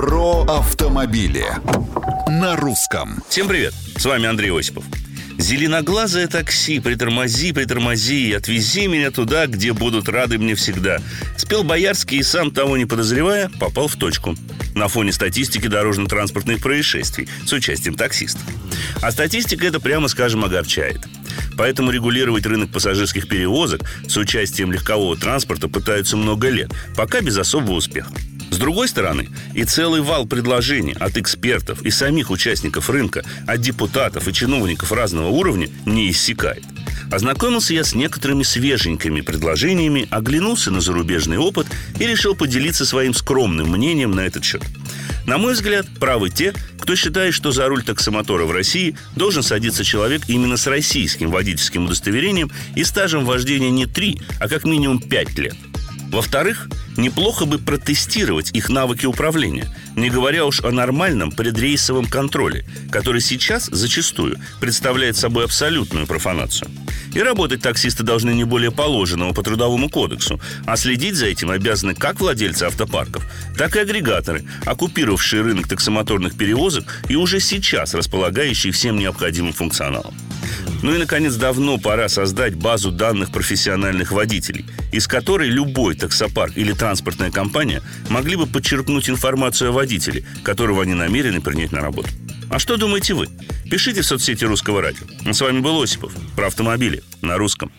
Про автомобили на русском. Всем привет, с вами Андрей Осипов. Зеленоглазое такси, притормози, притормози отвези меня туда, где будут рады мне всегда. Спел Боярский и сам того не подозревая, попал в точку. На фоне статистики дорожно-транспортных происшествий с участием таксистов. А статистика это, прямо скажем, огорчает. Поэтому регулировать рынок пассажирских перевозок с участием легкового транспорта пытаются много лет, пока без особого успеха. Другой стороны, и целый вал предложений от экспертов и самих участников рынка, от депутатов и чиновников разного уровня не иссякает. Ознакомился я с некоторыми свеженькими предложениями, оглянулся на зарубежный опыт и решил поделиться своим скромным мнением на этот счет. На мой взгляд, правы те, кто считает, что за руль таксомотора в России должен садиться человек именно с российским водительским удостоверением и стажем вождения не 3, а как минимум 5 лет. Во-вторых, неплохо бы протестировать их навыки управления, не говоря уж о нормальном предрейсовом контроле, который сейчас зачастую представляет собой абсолютную профанацию. И работать таксисты должны не более положенного по трудовому кодексу, а следить за этим обязаны как владельцы автопарков, так и агрегаторы, оккупировавшие рынок таксомоторных перевозок и уже сейчас располагающие всем необходимым функционалом. Ну и, наконец, давно пора создать базу данных профессиональных водителей, из которой любой таксопарк или транспортная компания могли бы подчеркнуть информацию о водителе, которого они намерены принять на работу. А что думаете вы? Пишите в соцсети Русского радио. С вами был Осипов про автомобили на русском.